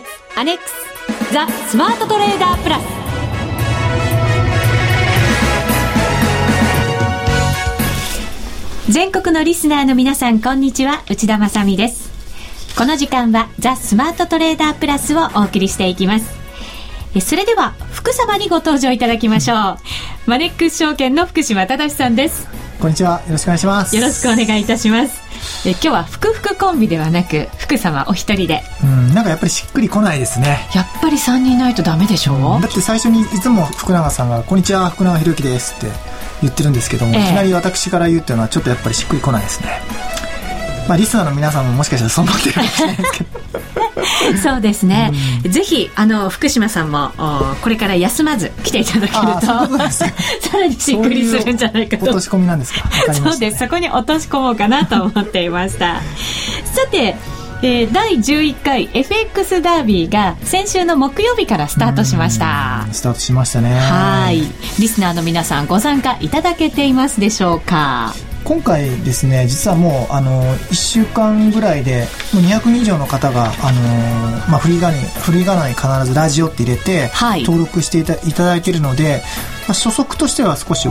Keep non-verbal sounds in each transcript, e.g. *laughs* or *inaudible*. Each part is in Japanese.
決アネックスザ・スマートトレーダープラス。全国のリスナーの皆さんこんにちは。内田まさです。この時間はザ・スマートトレーダープラスをお送りしていきます。それでは福様にご登場いただきましょう。マネックス証券の福島忠さんです。こんにちは。よろしくお願いします。よろしくお願いいたします。え今日は福福コンビではなく福様お一人で。うんなんかやっぱりしっくりこないですね。やっぱり3人いないとダメでしょ？う、だって最初にいつも福永さんが「こんにちは福永博之です」って言ってるんですけども、ええ、いきなり私から言うっていうのはちょっとやっぱりしっくりこないですね。まあリスナーの皆さんももしかしたらそう思ってるかもしれないですけど *laughs* そうですね、うん、ぜひあの福島さんもこれから休まず来ていただけると *laughs* さらにしっくりするんじゃないかと。落とし込みなんですか、ね、そうです。そこに落とし込もうかなと思っていました。*laughs* さてえー、第11回 FX ダービーが先週の木曜日からスタートしました。スタートしましたね。はい。リスナーの皆さんご参加いただけていますでしょうか？今回ですね実はもうあの1週間ぐらいでもう200人以上の方があの、まあ、フリーガにフリーガナに必ずラジオって入れて、登録していたいただいているので、まあ、初速としては少し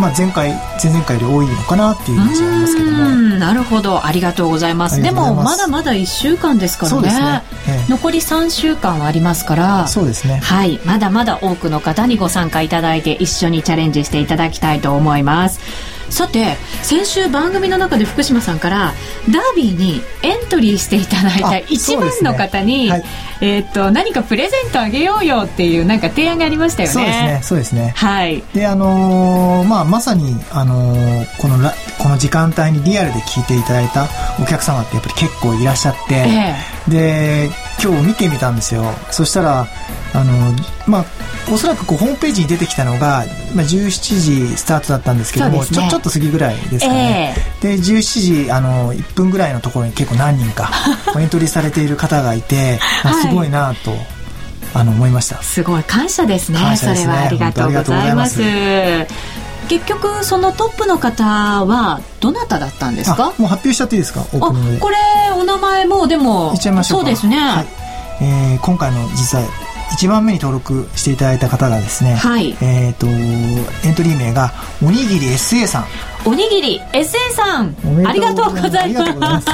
まあ、前回前々回より多いのかなっていうイメージありますけども。なるほど。ありがとうございます。でもまだまだ1週間ですからね、ね。ええ、残り3週間はありますから。そうですね。はい。まだまだ多くの方にご参加いただいて一緒にチャレンジしていただきたいと思いますさて先週番組の中で福島さんからダービーにエントリーしていただいた一番の方に、ね。はい、えー、っと何かプレゼントあげようよっていうなんか提案がありましたよね。そうですねそうですね。はい。であのー、まあまさにあのー、このラこの時間帯にリアルで聞いていただいたお客様ってやっぱり結構いらっしゃって、えー、で今日見てみたんですよ。そしたらあのまあおそらくこうホームページに出てきたのが、まあ、17時スタートだったんですけども、ね、ちょちょっと過ぎぐらいですかね、えー、で17時あの1分ぐらいのところに結構何人か *laughs* エントリーされている方がいて、はい、すごいなと。あの思いました。すごい。感謝ですね、ね、それはありがとうございます結局そのトップの方はどなただったんですか？もう発表しちゃっていいですか？あこれお名前もでもそうですね、はい。えー、今回の実際1番目に登録していただいた方がですね、はい、えっ、ー、とエントリー名がおにぎり SA さん。おにぎり SA さん。ありがとうございます。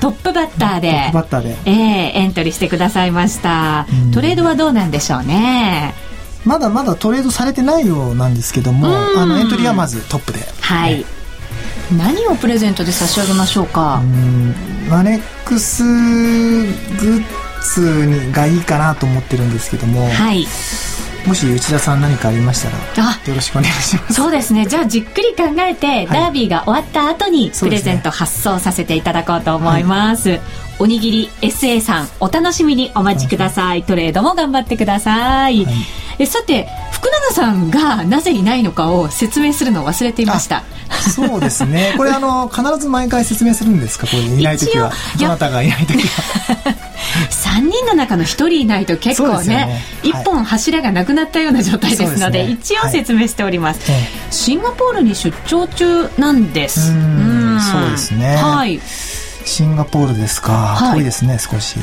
トップバッターで。トップバッターで、えー、エントリーしてくださいました。トレードはどうなんでしょうねまだまだトレードされてないようなんですけどもあのエントリーはまずトップで。はい、ね、何をプレゼントで差し上げましょうか？マネックスグッつにがいいかなと思ってるんですけども、はい、もし内田さん何かありましたらよろしくお願いします。そうですね。じゃあじっくり考えて、はい、ダービーが終わった後にプレゼント発送させていただこうと思います、はい、おにぎり SA さんお楽しみにお待ちください。トレードも頑張ってください、えさて福永さんがなぜいないのかを説明するのを忘れていました。そうですね。*laughs* これあの必ず毎回説明するんですか？これいない時は。どなたがいない時は。*laughs* 3人の中の1人いないと結構ねね、1本柱がなくなったような状態ですので、ね、一応説明しております、はい、シンガポールに出張中なんです。うん。そうですね。はいシンガポールですか、はい、遠いですね少し。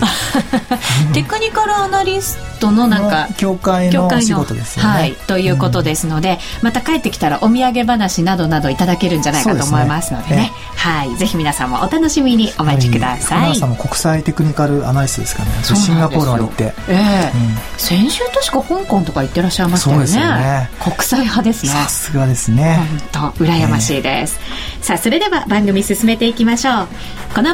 *laughs* テクニカルアナリストのなんか協会の仕事ですよね、はい、ということですので、うん、また帰ってきたらお土産話などなどいただけるんじゃないかと思いますのでね、ね、はいぜひ皆さんもお楽しみにお待ちください、はい、さんも国際テクニカルアナリストですからね。シンガポールまで行って、えーうん、先週確か香港とか行ってらっしゃいましたよね。よね。国際派ですね。さすがですね。本当羨ましいです、えー、さあそれでは番組進めていきましょう。この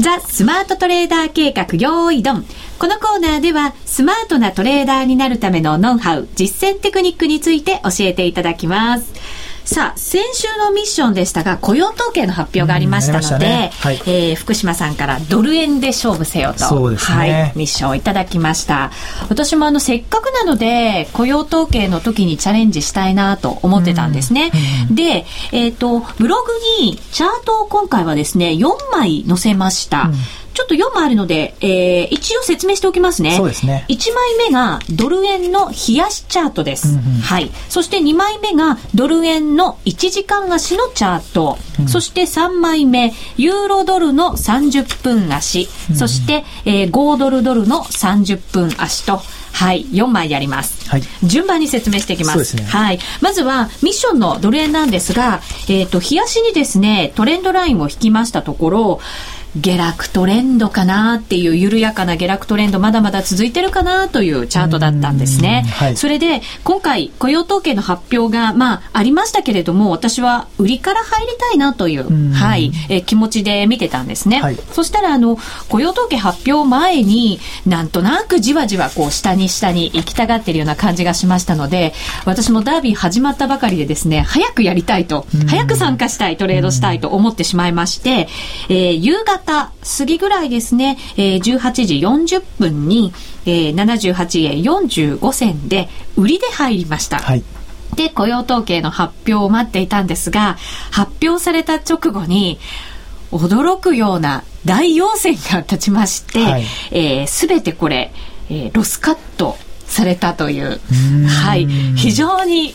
ザ・スマートトレーダー計画用意ドンこのコーナーではスマートなトレーダーになるためのノウハウ、実践テクニックについて教えていただきます。さあ、先週のミッションでしたが、雇用統計の発表がありましたので、ね。はい、えー、福島さんからドル円で勝負せよと、そうですね、はい、ミッションをいただきました。私もあの、せっかくなので、雇用統計の時にチャレンジしたいなと思ってたんですね。で、えっ、ー、と、ブログにチャートを今回はですね、4枚載せました。うんちょっと4枚あるので、えー、一応説明しておきますね。そうですね。1枚目がドル円の冷やしチャートです。うんうん、はい。そして2枚目がドル円の1時間足のチャート。うん、そして3枚目、ユーロドルの30分足。うん、そして、えー、5ドルドルの30分足と、はい、4枚やります。はい。順番に説明していきます。そうですね。はい。まずは、ミッションのドル円なんですが、えっ、ー、と、冷やしにですね、トレンドラインを引きましたところ、下落トレンドかなっていう緩やかな下落トレンドまだまだ続いてるかなというチャートだったんですね。はい、それで今回雇用統計の発表がまあありましたけれども私は売りから入りたいなというはいえ気持ちで見てたんですね。はい、そしたらあの雇用統計発表前になんとなくじわじわこう下に下に行きたがってるような感じがしましたので私もダービー始まったばかりでですね早くやりたいと早く参加したいトレードしたいと思ってしまいまして、えー、夕方方過ぎぐらいですね、えー、18時40分に、えー、78円45銭で売りで入りました。はい。で、雇用統計の発表を待っていたんですが、発表された直後に、驚くような大陽線が立ちまして、はい、えー、全てこれ、えー、ロスカットされたという、はい、非常に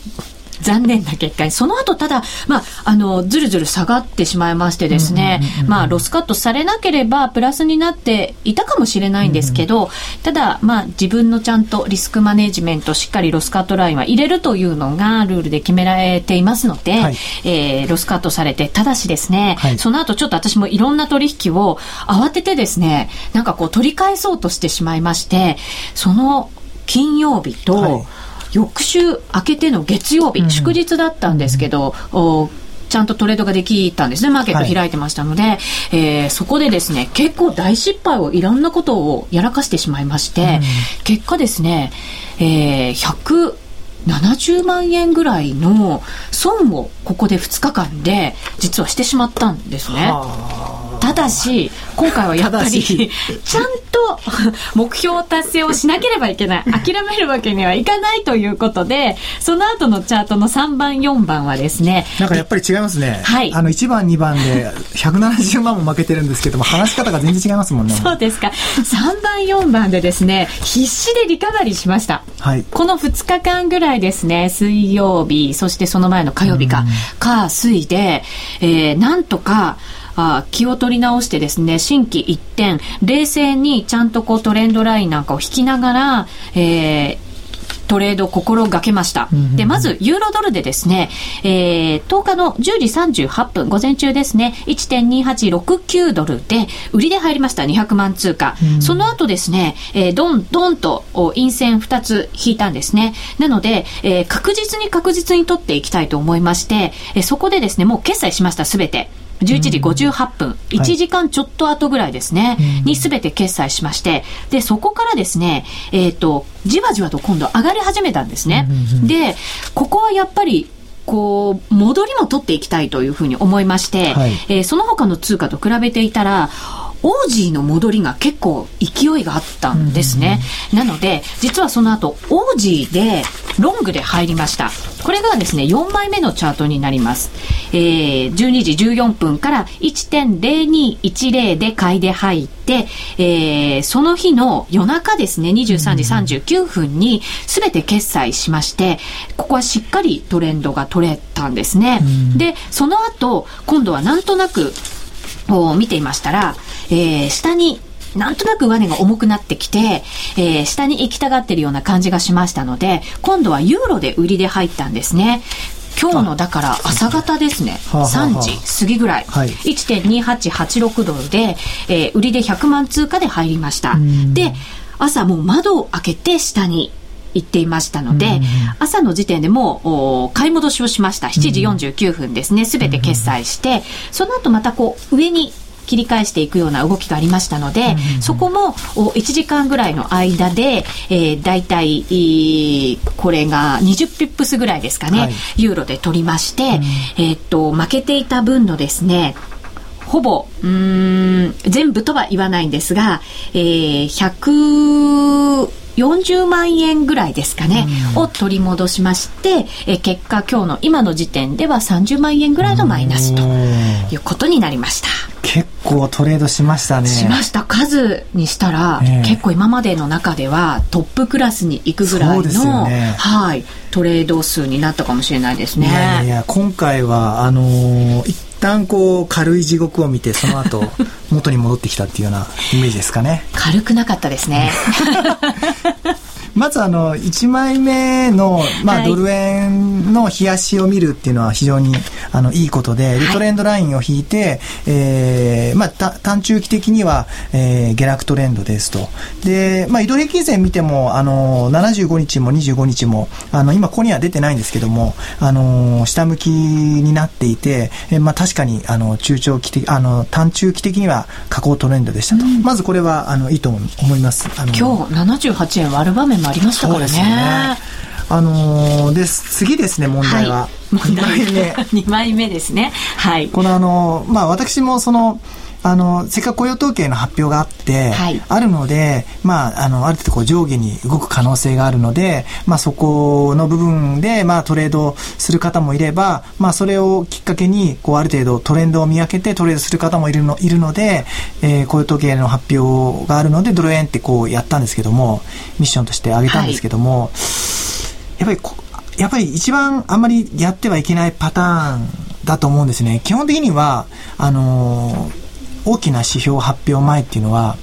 残念な結果。に、その後ただ、まあ、あの、ずるずる下がってしまいましてですね、まあ、ロスカットされなければプラスになっていたかもしれないんですけど、ただ、まあ、自分のちゃんとリスクマネジメント、しっかりロスカットラインは入れるというのがルールで決められていますので、はい、えー、ロスカットされて、ただしですね、はい、その後ちょっと私もいろんな取引を慌ててですね、なんかこう取り返そうとしてしまいまして、その金曜日と、はい翌週明けての月曜日、うん、祝日だったんですけど、おちゃんとトレードができたんですね。マーケット開いてましたので、はい、えー、そこでですね、結構大失敗をいろんなことをやらかしてしまいまして、うん、結果ですね、えー、100、70万円ぐらいの損をここで2日間で実はしてしまったんですね。ただし、今回はやっぱり、ちゃんと *laughs* 目標達成をしなければいけない。諦めるわけにはいかないということで、その後のチャートの3番、4番はですね。なんかやっぱり違いますね。はい。あの、1番、2番で170万も負けてるんですけども、話し方が全然違いますもんね。そうですか。3番、4番でですね、必死でリカバリーしました。はい。この2日間ぐらいですね、水曜日、そしてその前の火曜日か、火、水で、えー、なんとか、あ気を取り直してですね、新規一点、冷静にちゃんとこうトレンドラインなんかを引きながら、えー、トレードを心がけました。で、まず、ユーロドルでですね、えー、10日の10時38分、午前中ですね、1.2869ドルで、売りで入りました、200万通貨。その後ですね、えー、どんどんと陰線2つ引いたんですね。なので、えー、確実に確実に取っていきたいと思いまして、えー、そこでですね、もう決済しました、すべて。11時58分、うん、1時間ちょっと後ぐらいですね、はい、にすべて決済しまして、で、そこからですね、えっ、ー、と、じわじわと今度上がり始めたんですね。で、ここはやっぱり、こう、戻りも取っていきたいというふうに思いまして、はい、えー、その他の通貨と比べていたら、オージーの戻りが結構勢いがあったんですね。なので、実はその後、オージーでロングで入りました。これがですね、4枚目のチャートになります。えー、12時14分から1.0210で買いで入って、えー、その日の夜中ですね、23時39分に全て決済しまして、ここはしっかりトレンドが取れたんですね。で、その後、今度はなんとなく、見ていましたら、えー、下になんとなく上値が重くなってきて、えー、下に行きたがってるような感じがしましたので、今度はユーロで売りで入ったんですね。今日のだから朝方ですね、はあはあ、3時過ぎぐらい、はい、1.2886ドルで、えー、売りで100万通貨で入りました。で、朝もう窓を開けて下に行っていましたので、朝の時点でもう買い戻しをしました。7時49分ですね、すべて決済して、その後またこう上に切り返していくような動きがありましたので、そこも1時間ぐらいの間で、えー、大体、これが20ピップスぐらいですかね、はい、ユーロで取りまして、えー、っと、負けていた分のですね、ほぼ、うん、全部とは言わないんですが、えー、140万円ぐらいですかね、を取り戻しまして、えー、結果今日の今の時点では30万円ぐらいのマイナスということになりました。結構トレードしましたね。しました。数にしたら、えー、結構今までの中ではトップクラスに行くぐらいの、ね、はい、トレード数になったかもしれないですね。いやいや、今回は、あのー旦こう軽い地獄を見てその後 *laughs* 元に戻ってきたっていうようなイメージですかね軽くなかったですね *laughs* まずあの、1枚目の、まあ、ドル円の冷やしを見るっていうのは非常に、あの、いいことで、トレンドラインを引いて、えー、まあ、短中期的には、えー、下落トレンドですと。で、まあ、移動平均線見ても、あの、75日も25日も、あの、今ここには出てないんですけども、あの、下向きになっていて、えー、まあ、確かに、あの、中長期的、あの、短中期的には下降トレンドでしたと。うん、まずこれは、あの、いいと思います。あの今日78円割る場面もありましたからね。ねあのー、です。次ですね、問題は。はい、2枚目。2枚目ですね。はい。このあの、まあ私もその、あの、せっかく雇用統計の発表があって、はい、あるので、まあ、あの、ある程度こう上下に動く可能性があるので、まあそこの部分で、まあトレードする方もいれば、まあそれをきっかけに、こうある程度トレンドを見分けてトレードする方もいるの、いるので、えー、雇用統計の発表があるので、ドル円ってこうやったんですけども、ミッションとして挙げたんですけども、はい、やっぱりやっぱり一番あんまりやってはいけないパターンだと思うんですね。基本的には、あのー大きな指標発表前っていうのは、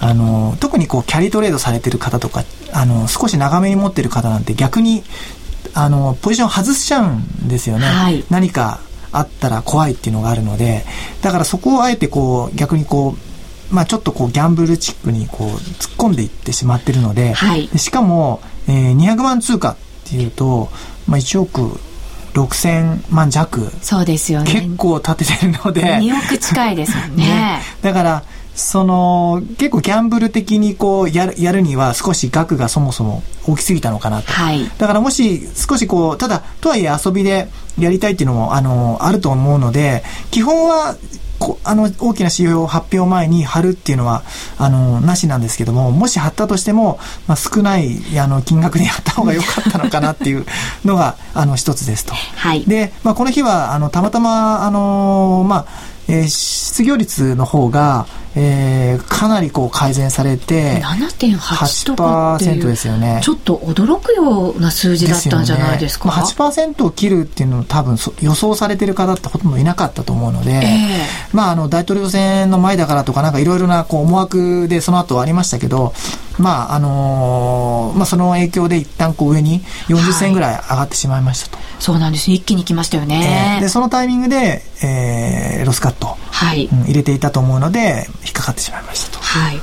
あの、特にこう、キャリートレードされてる方とか、あの、少し長めに持ってる方なんて逆に、あの、ポジション外しちゃうんですよね。はい、何かあったら怖いっていうのがあるので、だからそこをあえてこう、逆にこう、まあちょっとこう、ギャンブルチックにこう、突っ込んでいってしまってるので、はい、しかも、えー、200万通貨っていうと、まあ1億6000万弱。そうですよね。結構立ててるので。2億近いですもんね。ね、だからその結構ギャンブル的にこうやるやるには少し額がそもそも大きすぎたのかなと、はい、だからもし少しこうただとはいえ遊びでやりたいっていうのもあのあると思うので基本はあの、大きな指標発表前に貼るっていうのは、あの、なしなんですけども、もし貼ったとしても、まあ、少ない、あの、金額でやった方が良かったのかなっていうのが、あの、一つですと。はい。で、まあ、この日は、あの、たまたま、あの、まあ、えー、失業率の方が、えー、かなりこう改善されて7.8とかっていうですよね。ちょっと驚くような数字だったんじゃないですか？です、ね。まあ、8%を切るっていうのを多分予想されてる方ってほとんどいなかったと思うので、えー、まああの大統領選の前だからとかなんかいろいろなこう思惑でその後ありましたけどまああのー、まあその影響で一旦こう上に40銭ぐらい上がってしまいましたと、はい、そうなんです。一気に来ましたよね、えー、でそのタイミングで、えー、ロスカット、はい。うん、入れていたと思うので引っかかってしまいましたと。はい。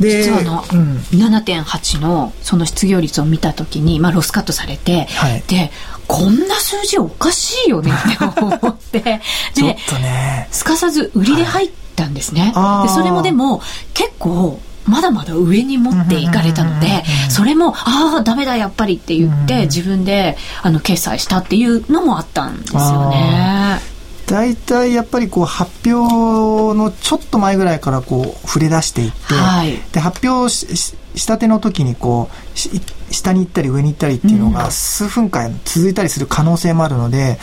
で実はの、うん、7.8のその失業率を見た時に、まあ、ロスカットされて、はい、でこんな数字おかしいよねって思って。*laughs* でね、すかさず売りで入ったんですね。はい、でそれもでも結構まだまだ上に持っていかれたので、それも、ああ、ダメだ、やっぱりって言って、自分で、あの、決済したっていうのもあったんですよね。大体やっぱりこう発表のちょっと前ぐらいからこう触れ出していって、はい、で発表したての時にこう下に行ったり上に行ったりっていうのが数分間続いたりする可能性もあるので、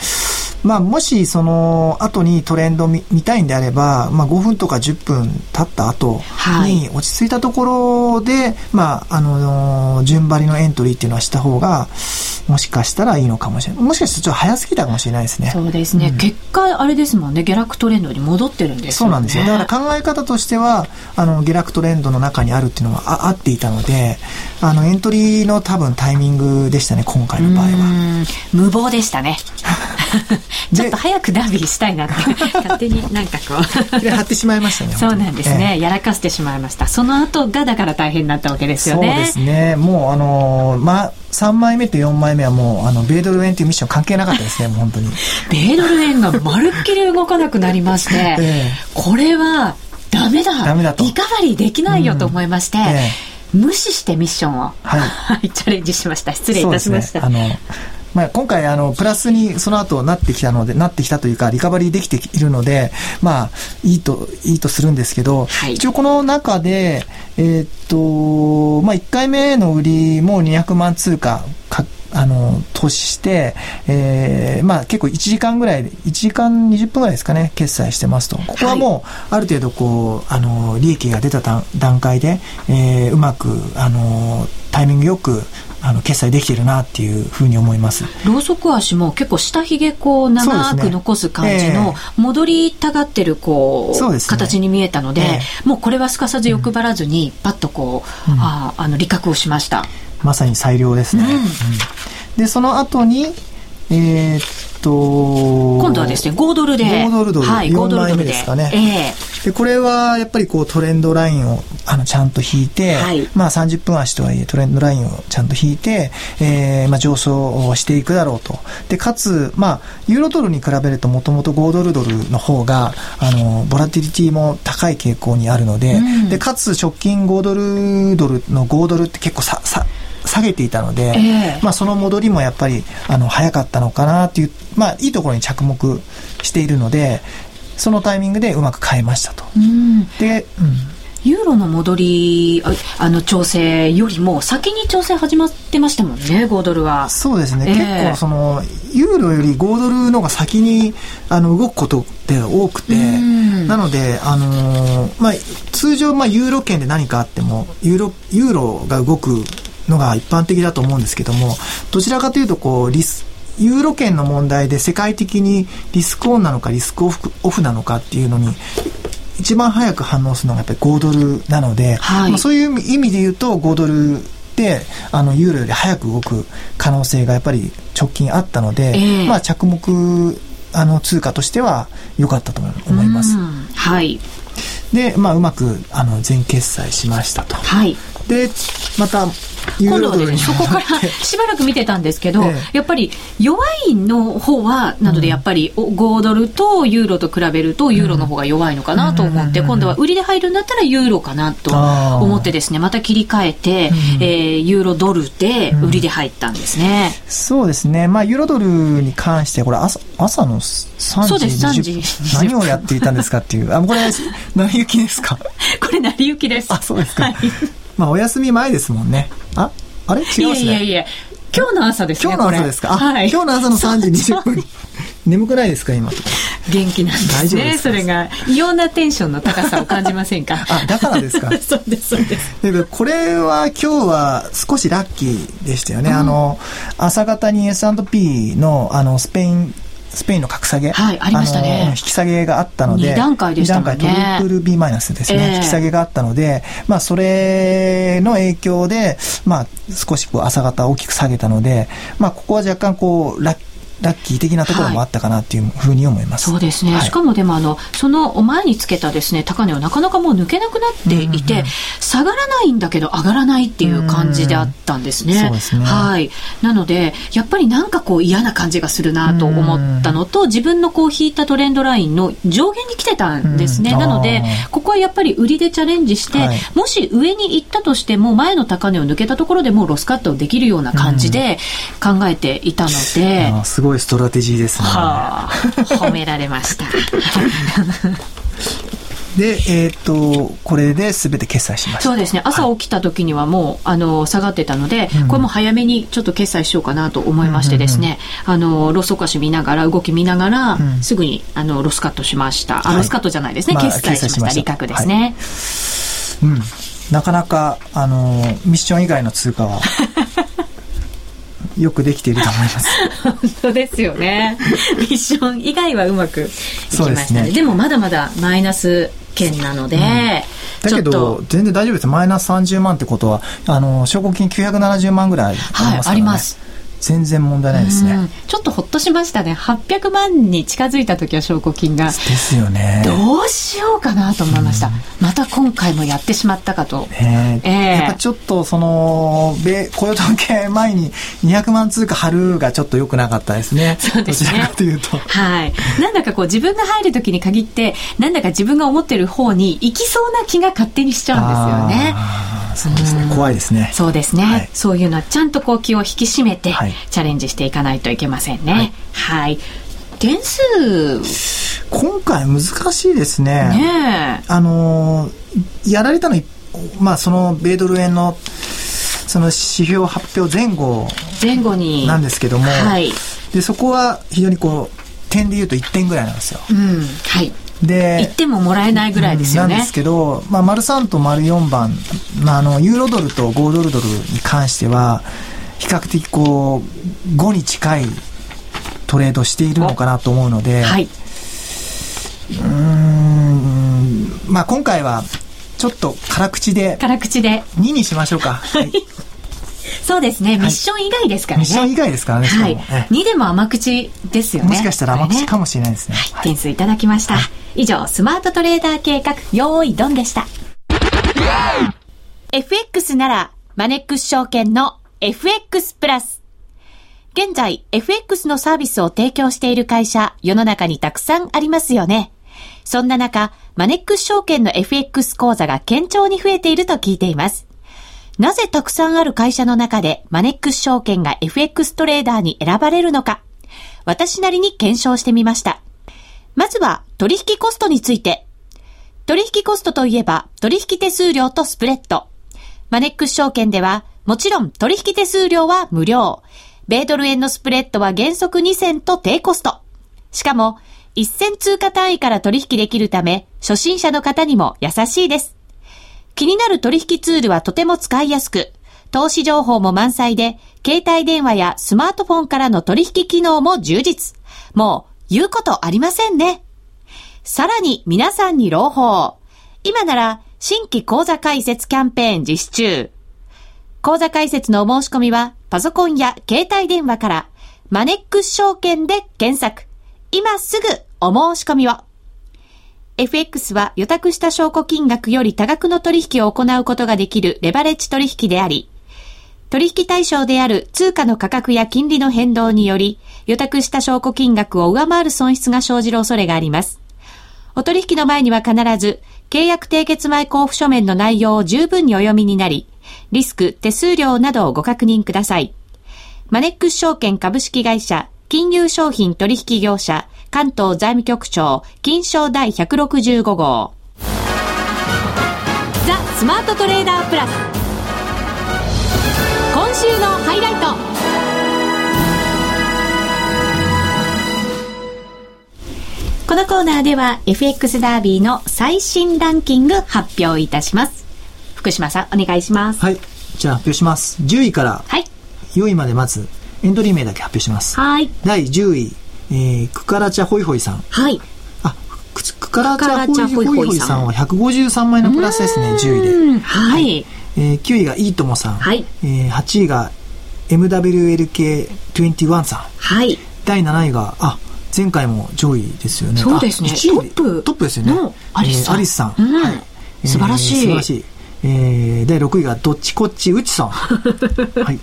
まあ、もしその後にトレンド見見たいんであれば、まあ、5分とか10分経った後に落ち着いたところで、はい、まあ、あの順張りのエントリーっていうのはした方がもしかしたらいいのかもしれない。もしかしたらちょっと早すぎたかもしれないですね。そうですね。うん、結果、あれですもんね、下落トレンドに戻ってるんですよね。そうなんですよ。だから考え方としては、あの、下落トレンドの中にあるっていうのはあ合っていたので、あの、エントリーの多分タイミングでしたね、今回の場合は。無謀でしたね。ちょっと早くダービーしたいなって勝手になんかこう。貼ってしまいましたねそうなんですね、えー、やらかしてしまいました。その後がだから大変になったわけですよね。そうですね。もうあのー、ま3枚目と4枚目はもう、あの、ベードル円っていうミッション関係なかったですね、*laughs* 本当に。ベードル円がまるっきり動かなくなりまして、*laughs* ええ、これは、ダメだ。ダメだリカバリーできないよと思いまして、うん。え、無視してミッションを、はい、*laughs* チャレンジしました。失礼いたしました。ね、あのまあ、今回、あの、プラスにその後なってきたので、なってきたというか、リカバリーできているので、まあ、いいと、いいとするんですけど、はい、一応この中で、えー、っと、まあ、1回目の売りも200万通貨か、あの、投資して、えー、まあ結構1時間ぐらい、1時間20分ぐらいですかね、決済してますと。ここはもう、ある程度こう、あの、利益が出た段階で、えー、うまく、あの、タイミングよく、あの決済できてるなっていうふうに思います。ろうそく足も結構下ひげこう長く残す感じの戻りたがってるこう、ね、形に見えたので、えー、もうこれはすかさず欲張らずにパッとこう、うん、ああの理覚をしました。まさに裁量ですね、うん。うん、でその後にえー、と、今度はですね、5ドルで。5ドルドル。はい、5ドルドルですかね。えー、で、これはやっぱりこうトレンドラインをあのちゃんと引いて、はい、まあ30分足とはいえトレンドラインをちゃんと引いて、えー、まあ上昇をしていくだろうと。で、かつ、まあ、ユーロドルに比べるともともと5ドルドルの方が、あの、ボラティリティも高い傾向にあるので、うん、で、かつ直近5ドルドルの5ドルって結構さ、さ、下げていたので、えー、まあ、その戻りもやっぱりあの早かったのかなという、まあ、いいところに着目しているのでそのタイミングでうまく変えましたと。うん、で、うん。ユーロの戻りあの調整よりも先に調整始まってましたもんね、5ドルは。そうですね、えー、結構その、ユーロより5ドルのが先にあの動くことって多くて、なので、あのー、まあ、通常、まあ、ユーロ圏で何かあっても、ユーロユーロが動くのが一般的だと思うんですけども、どちらかというと、こう、リス、ユーロ圏の問題で世界的にリスクオンなのかリスクオフオフなのかっていうのに一番早く反応するのがやっぱり5ドルなので、はい、まあ、そういう意味で言うと5ドルであのユーロより早く動く可能性がやっぱり直近あったので、えー、まあ、着目あの通貨としては良かったと思います。はい、で、まあ、うまくあの全決済しましたと。はい、でまた今度はですね、そこからしばらく見てたんですけど、ええ、やっぱり弱いの方は、なのでやっぱり5ドルとユーロと比べると、ユーロの方が弱いのかなと思って、今度は売りで入るんだったらユーロかなと思ってですね、また切り替えて、えー、ユーロドルで売りで入ったんですね。うん、そうですね。まあ、ユーロドルに関して、これ朝、朝の3時3時何をやっていたんですかっていう。あ、これ、*laughs* 成り行きですか？これ成り行きです。あ、そうですか。はいまあ、お休み前ですもんね。あ、あれ？違いますね。いやいやいや。今日の朝ですね。今日の朝ですか？はい、今日の朝の3時20分。*laughs* 眠くないですか今？元気なんですね。それが異様なテンションの高さを感じませんか？あだからですか。*laughs* そうですそうです。これは今日は少しラッキーでしたよね、うん、あの朝方に S&P のあのスペインスペインの格下げ、はい、ありましたね。引き下げがあったので、2段階でしたね。2段階トリプル B マイナスですね、えー、引き下げがあったので、まあ、それの影響で、まあ、少しこう朝方大きく下げたので、まあ、ここは若干こう、ラッラッキー的なところもあったかなっていうふうに思います。はい、そうですね。はい、しかもでもあのその前につけたですね高値はなかなかもう抜けなくなっていて、うんうん下がらないんだけど上がらないっていう感じであったんですね。うすねはい。なのでやっぱりなんかこう嫌な感じがするなと思ったのと、自分のこう引いたトレンドラインの上限に来てたんですね。なのでここはやっぱり売りでチャレンジして、はい、もし上に行ったとしても前の高値を抜けたところでもうロスカットできるような感じで考えていたので、すごいストラテジーですね。はあ、褒められました。*laughs* で、えっ、ー、と、これで全て決済しました。そうですね。朝起きた時にはもう、あの、下がってたので、うん、これも早めにちょっと決済しようかなと思いましてですね、あの、ロスお菓子見ながら、動き見ながら、うん、すぐに、あの、ロスカットしました。あ、はい、ロスカットじゃないですね。まあ、決済しました。利確ですね。はい、うん。なかなか、あの、ミッション以外の通貨は、よくできていると思います。本当ですよね。ミッション以外はうまくいきましたね。でねでもまだまだマイナス圏なので、うん、だけど、全然大丈夫です。マイナス30万ってことは、あの、証拠金970万ぐらいありますからね。はい、あります。全然問題ないですね。ちょっとほっとしましたね。800万に近づいた時は証拠金が。ですよね。どうしようかなと思いました。また今回もやってしまったかと。えー、えー、やっぱちょっとその、米、雇用統計前に200万通貨貼るがちょっと良くなかったですね。そうですね。どちらかというと。はい。なんだかこう自分が入る時に限って、なんだか自分が思ってる方に行きそうな気が勝手にしちゃうんですよね。そうですね、怖いですね。そうですね、はい、そういうのはちゃんとこう気を引き締めて、チャレンジしていかないといけませんね。はい。はい、点数今回難しいですね。ねあのやられたのまあその米ドル円のその指標発表前後前後になんですけども、はい、でそこは非常にこう点で言うと1点ぐらいなんですよ。うん、はいで1点ももらえないぐらいですよね。なんですけど、まあ、丸3と丸4番、まあ、あのユーロドルと5ドルドルに関しては比較的こう5に近いトレードしているのかなと思うので、はい、うんまあ今回はちょっと辛口で辛口で2にしましょうか。はいそうですね、ミッション以外ですからね。ミッション以外ですからね。はい。2でも甘口ですよね。もしかしたら甘口かもしれないですね。はい、点数いただきました。以上、スマートトレーダー計画、用意ドンでした。FX なら、マネックス証券の FX プラス。現在、FX のサービスを提供している会社、世の中にたくさんありますよね。そんな中、マネックス証券の FX 講座が堅調に増えていると聞いています。なぜたくさんある会社の中でマネックス証券が FX トレーダーに選ばれるのか、私なりに検証してみました。まずは取引コストについて。取引コストといえば取引手数料とスプレッド。マネックス証券ではもちろん取引手数料は無料。米ドル円のスプレッドは原則2銭と低コスト。しかも1銭通貨単位から取引できるため初心者の方にも優しいです。気になる取引ツールはとても使いやすく、投資情報も満載で、携帯電話やスマートフォンからの取引機能も充実。もう、言うことありませんね。さらに皆さんに朗報。今なら、新規講座開設キャンペーン実施中。講座開設のお申し込みは、パソコンや携帯電話から、マネックス証券で検索。今すぐお申し込みを。FX は予託した証拠金額より多額の取引を行うことができるレバレッジ取引であり、取引対象である通貨の価格や金利の変動により、予託した証拠金額を上回る損失が生じる恐れがあります。お取引の前には必ず、契約締結前交付書面の内容を十分にお読みになり、リスク、手数料などをご確認ください。マネックス証券株式会社、金融商品取引業者、関東財務局長、金賞第165号。ザ・スマートトレーダープラス。今週のハイライト。このコーナーでは FX ダービーの最新ランキング発表いたします。福島さん、お願いします。はい。じゃあ発表します。10位から4位までまずエントリー名だけ発表します。はい。第10位、えー、クカラチャホイホイさん。はい。あ、クカラチャホイホイさんは153万円のプラスですね、10位で。はい。えー、9位がいいともさん。はい。えー、8位が MWLK21 さん。はい。第7位が、あ、前回も上位ですよね。そうですね。トップ。トップですよね。アリスさん。アリスさん。はい。素晴らしい。素晴らしい。えー、第6位がどっちこっちうちさん。*laughs* はい。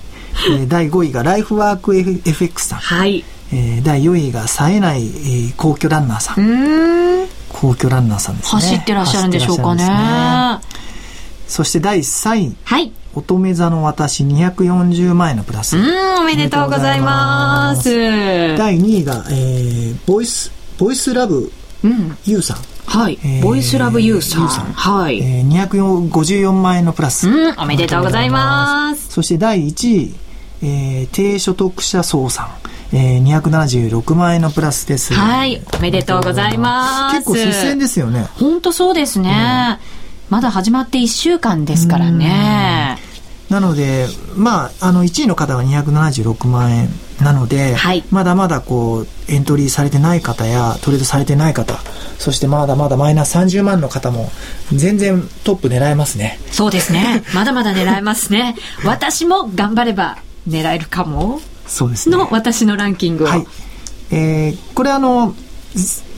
えー、第5位がライフワーク FX さん。はい。えー、第4位が冴えない、えー、皇居ランナーさん。皇居ランナーさんですね。走ってらっしゃるんでしょうかね。ねそして第3位。はい。乙女座の私240万円のプラス。うん、おめでとうございます。第2位が、えー、ボイス、ボイスラブ、うん、ユウさん。はい、えー、ボイスラブユーさん。さんはい。えー、254万円のプラス。うん、おめでとうございます。そして第1位、えー、低所得者層さん。えー、276万円のプラスです。はい。おめでとうございます。結構接戦ですよね。本当そうですね。うん、まだ始まって1週間ですからね。なので、まあ、あの、1位の方が276万円なので、はい、まだまだこう、エントリーされてない方や、トレードされてない方、そしてまだまだマイナス30万の方も、全然トップ狙えますね。そうですね。まだまだ狙えますね。私も頑張れば狙えるかも。そうですねの私のランキングを。はい。えー、これあの、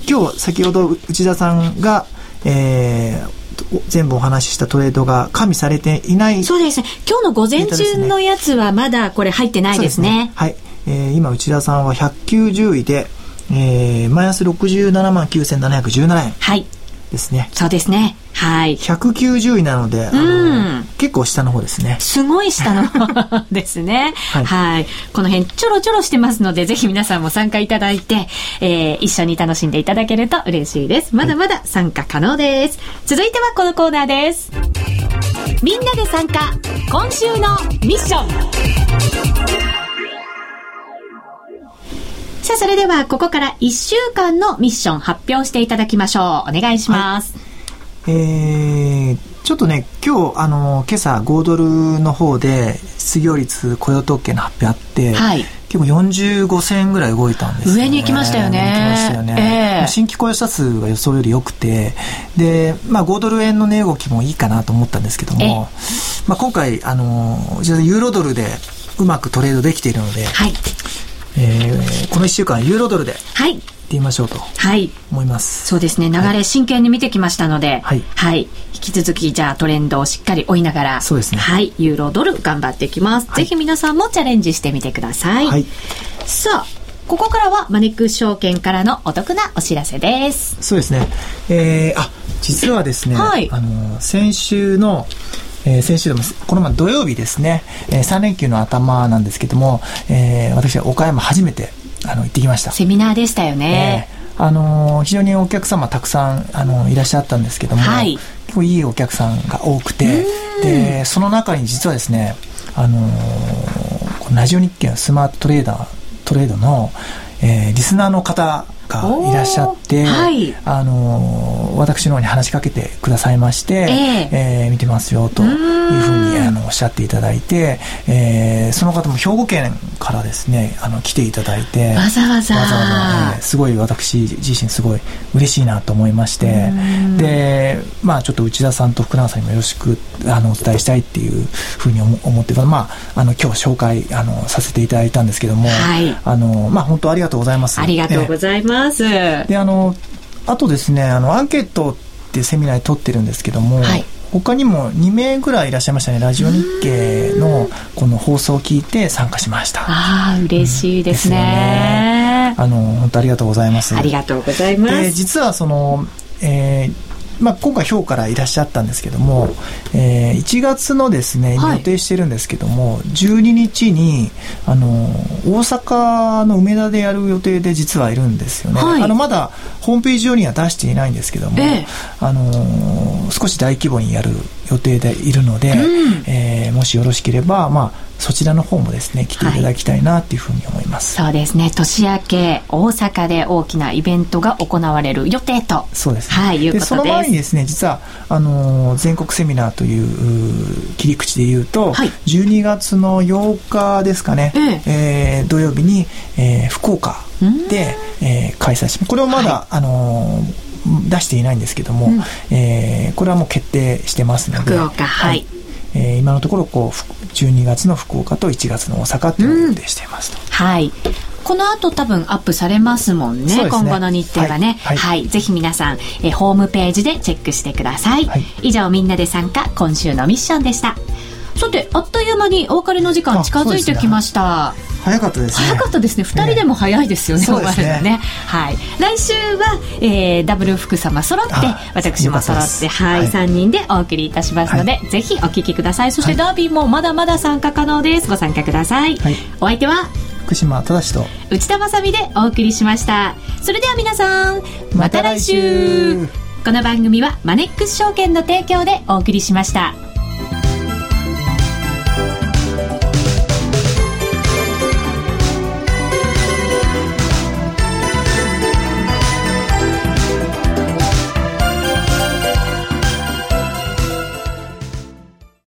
今日先ほど内田さんが、えー、全部お話ししたトレードが加味されていないそうですね。今日の午前中のやつはまだこれ入ってないですね。ねはい。えー、今内田さんは190位で、えー、マイナス67万9717円はい。ですね。そうですね。はい。190位なので、あうんの結構下の方ですね。すごい下の方 *laughs* ですね。は、はいいこの辺ちょろちょろしてますので、ぜひ皆さんも参加いただいて、えー一緒に楽しんでいただけると嬉しいです。まだまだ参加可能です。続いてはこのコーナーです。みんなで参加、今週のミッション。さあ、それではここから1週間のミッション発表していただきましょう。お願いします。えー、ちょっとね、今日、あの、今朝、5ドルの方で、失業率雇用統計の発表あって、はい結構45銭ぐらい動いたんですよ、ね。上に行きましたよね上に行きましたよね。ええ新規雇用者数が予想より良くて、で、まあ5ドル円の値動きもいいかなと思ったんですけども、まあ今回、あの、ユーロドルでうまくトレードできているので、はい。えーこの1週間ユーロドルではい。行ってみましょうとはい。思います。そうですね。流れ真剣に見てきましたので、はい引き続き、じゃあトレンドをしっかり追いながら、そうですねはい。ユーロドル頑張っていきます。はいぜひ皆さんもチャレンジしてみてください。はい。さあ、ここからはマネックス証券からのお得なお知らせです。そうですね。えー、あ、実はですね、はいあの、先週の、えー先週でも、この前土曜日ですね、え3連休の頭なんですけども、えー私は岡山初めて、あの、行ってきました。セミナーでしたよね。えーあのー非常にお客様たくさん、あのいらっしゃったんですけども、はい結構いいお客さんが多くて、で、その中に実はですね、あのラジオ日経のスマートトレーダー、トレードの、えーリスナーの方がいらっしゃって、はい。あのー私の方に話しかけてくださいまして、ええ。ー見てますよというふうにあのおっしゃっていただいて、えーその方も兵庫県からですね、あの来ていただいて、わざわざ。わざわざえーすごい私自身すごい嬉しいなと思いましてでまあちょっと内田さんと福永さんにもよろしくあのお伝えしたいっていうふうに思思ってまああの今日紹介あのさせていただいたんですけども、はい。あのまあ本当ありがとうございます。ありがとうごえざいます。ーであのあとですねあのアンケートってセミナー取ってるんですけども、はい。他にも2名ぐらいいらっしゃいましたねラジオ日経のこの放送を聞いて参加しました。ああ、嬉しいですですよね。あの本当ありがとうございます。ありがとうございま。です実はその、えーまあ、今回今日からいらっしゃったんですけども、えー1月のですね、はい。予定してるんですけども12日にあの大阪の梅田でやる予定で実はいるんですよね、はい。あのまだホームページ上には出していないんですけども、ええ。あのー少し大規模にやる予定でいるので、うんえーもしよろしければ、まあ、そちらの方もですね来ていただきたいなっていうふうに思います、そうですね。年明け、大阪で大きなイベントが行われる予定と。そうですね。はいいうことですその前にですね、実は、あのー全国セミナーという切り口で言うと、はい12月の8日ですかね、ええー土曜日に、えー福岡で、えー開催します。これをまだ、あのー出していないんですけども、うんえーこれはもう決定してますので、福岡はいえー今のところこうふ12月の福岡と1月の大阪っていうのを予定していますと。はい。この後多分アップされますもんね。ね今後の日程がね。は。はいいぜひ皆さん、えーホームページでチェックしてください。はい以上、みんなで参加、今週のミッションでした。さて、あっという間にお別れの時間あ近づいてきました。早かったですね。早かったですね。二人でも早いですよね、終そうですねね。はい。来週は、えーダブル福様揃ってあ、私も揃って、はい、はい三人でお送りいたしますので、ぜひお聞きください。そして、はいダービーもまだまだ参加可能です。ご参加ください。はいお相手は、福島正と、内田まさみでお送りしました。それでは皆さん、また来週また来週この番組はマネックス証券の提供でお送りしました。